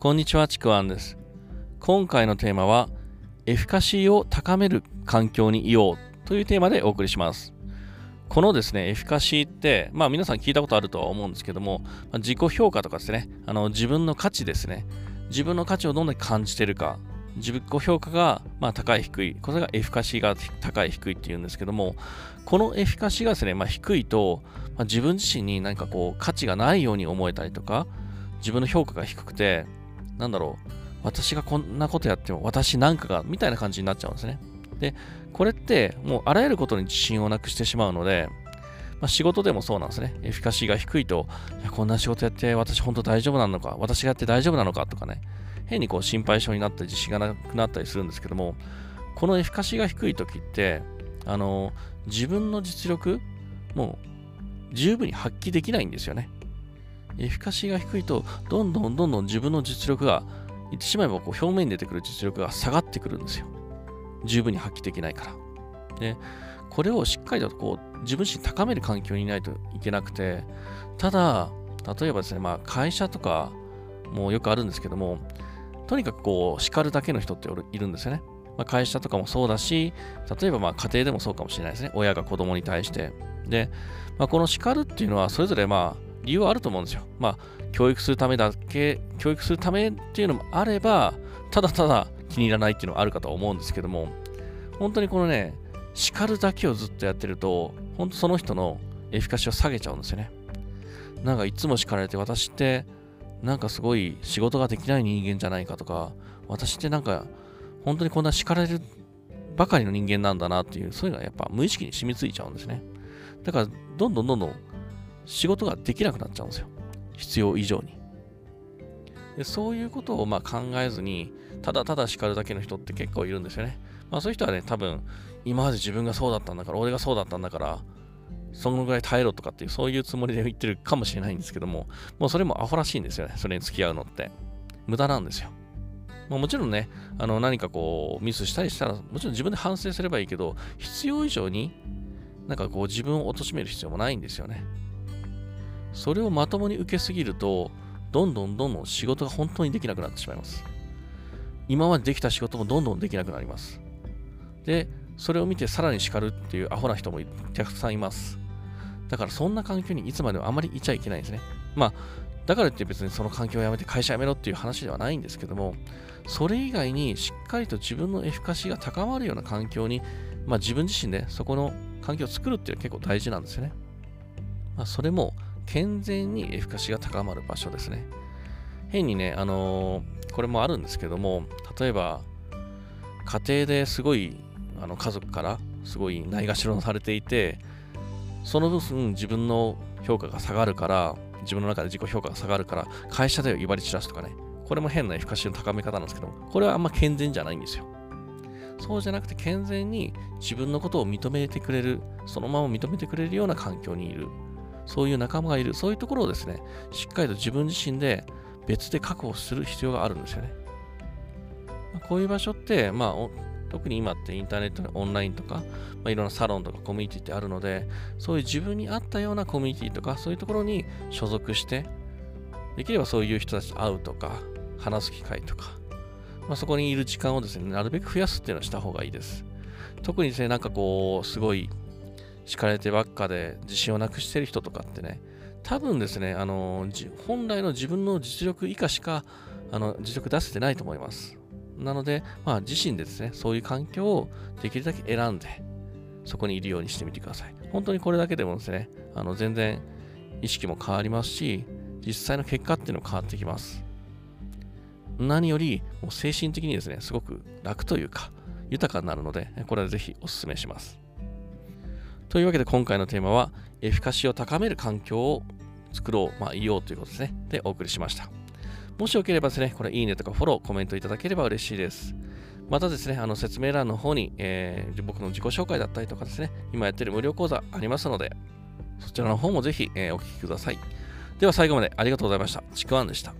こんにちは、ちくわんです。今回のテーマは、エフィカシーを高める環境にいようというテーマでお送りします。このですね、エフィカシーって、まあ皆さん聞いたことあるとは思うんですけども、ま、自己評価とかですね、あの自分の価値ですね、自分の価値をどんなに感じてるか、自己評価がまあ高い低い、これがエフィカシーが高い低いっていうんですけども、このエフィカシーがですね、まあ、低いと、まあ、自分自身に何かこう価値がないように思えたりとか、自分の評価が低くて、なんだろう、私がこんなことやっても私なんかが、みたいな感じになっちゃうんですね。で、これってもうあらゆることに自信をなくしてしまうので、まあ、仕事でもそうなんですね。エフィカシーが低いと、いやこんな仕事やって私本当大丈夫なのか、私がやって大丈夫なのかとかね、変にこう心配性になったり自信がなくなったりするんですけども、このエフィカシーが低い時って、あの、自分の実力、もう十分に発揮できないんですよね。エフィカシーが低いと、どんどんどんどん自分の実力が、言ってしまえばこう表面に出てくる実力が下がってくるんですよ。十分に発揮できないから。で、これをしっかりとこう自分自身高める環境にいないといけなくて、ただ、例えばですね、まあ会社とかもよくあるんですけども、とにかくこう叱るだけの人っているんですよね。まあ、会社とかもそうだし、例えばまあ家庭でもそうかもしれないですね。親が子供に対して。で、まあ、この叱るっていうのはそれぞれまあ理由はあると思うんですよ。まあ、教育するためだけ、教育するためっていうのもあれば、ただただ気に入らないっていうのはあるかと思うんですけども、本当にこのね、叱るだけをずっとやってると、本当その人のエフィカシーを下げちゃうんですよね。なんかいつも叱られて、私って、なんかすごい仕事ができない人間じゃないかとか、私ってなんか、本当にこんな叱られるばかりの人間なんだなっていう、そういうのがやっぱ無意識に染みついちゃうんですね。だから、どんどんどんどん仕事ができなくなっちゃうんですよ。必要以上に。でそういうことをまあ考えずに、ただただ叱るだけの人って結構いるんですよね。まあそういう人はね、多分、今まで自分がそうだったんだから、俺がそうだったんだから、そのぐらい耐えろとかっていう、そういうつもりで言ってるかもしれないんですけども、もうそれもアホらしいんですよね。それに付き合うのって。無駄なんですよ。ま、もちろんね、あの何かこうミスしたりしたら、もちろん自分で反省すればいいけど、必要以上になんかこう自分を貶める必要もないんですよね。それをまともに受けすぎると、どんどんどんどん仕事が本当にできなくなってしまいます。今までできた仕事もどんどんできなくなります。で、それを見てさらに叱るっていうアホな人もたくさんいます。だからそんな環境にいつまでもあまりいちゃいけないんですね。まあ、だからって別にその環境をやめて会社辞めろっていう話ではないんですけども、それ以外にしっかりと自分のエフィカシーが高まるような環境に、まあ自分自身でそこの環境を作るっていうのは結構大事なんですよね。まあ、それも健全にエフィカシが高まる場所ですね。変にね、あのー、これもあるんですけども、例えば、家庭ですごいあの家族からすごいないがしろされていて、その分自分の評価が下がるから、自分の中で自己評価が下がるから、会社で威張り散らすとかね、これも変なエフィカシの高め方なんですけども、これはあんま健全じゃないんですよ。そうじゃなくて健全に自分のことを認めてくれる、そのまま認めてくれるような環境にいる。そういう仲間がいる、そういうところをですね、しっかりと自分自身で別で確保する必要があるんですよね。こういう場所って、まあ、特に今ってインターネットのオンラインとか、まあ、いろんなサロンとかコミュニティってあるので、そういう自分に合ったようなコミュニティとか、そういうところに所属して、できればそういう人たちと会うとか、話す機会とか、まあ、そこにいる時間をですね、なるべく増やすっていうのをした方がいいです。特にですね、なんかこう、すごい敷かれてばっかで自信をなくしてる人とかってね、多分ですね、あの本来の自分の実力以下しかあの実力出せてないと思います。なので、まあ、自身でですね、そういう環境をできるだけ選んで、そこにいるようにしてみてください。本当にこれだけでもですね、あの全然意識も変わりますし、実際の結果っていうのも変わってきます。何より、もう精神的にですね、すごく楽というか、豊かになるので、これはぜひお勧めします。というわけで今回のテーマは、エフィカシーを高める環境を作ろう、まあ、いようということですね。で、お送りしました。もしよければですね、これいいねとかフォロー、コメントいただければ嬉しいです。またですね、あの説明欄の方に、えー、僕の自己紹介だったりとかですね、今やってる無料講座ありますので、そちらの方もぜひ、えー、お聞きください。では最後までありがとうございました。ちくわんでした。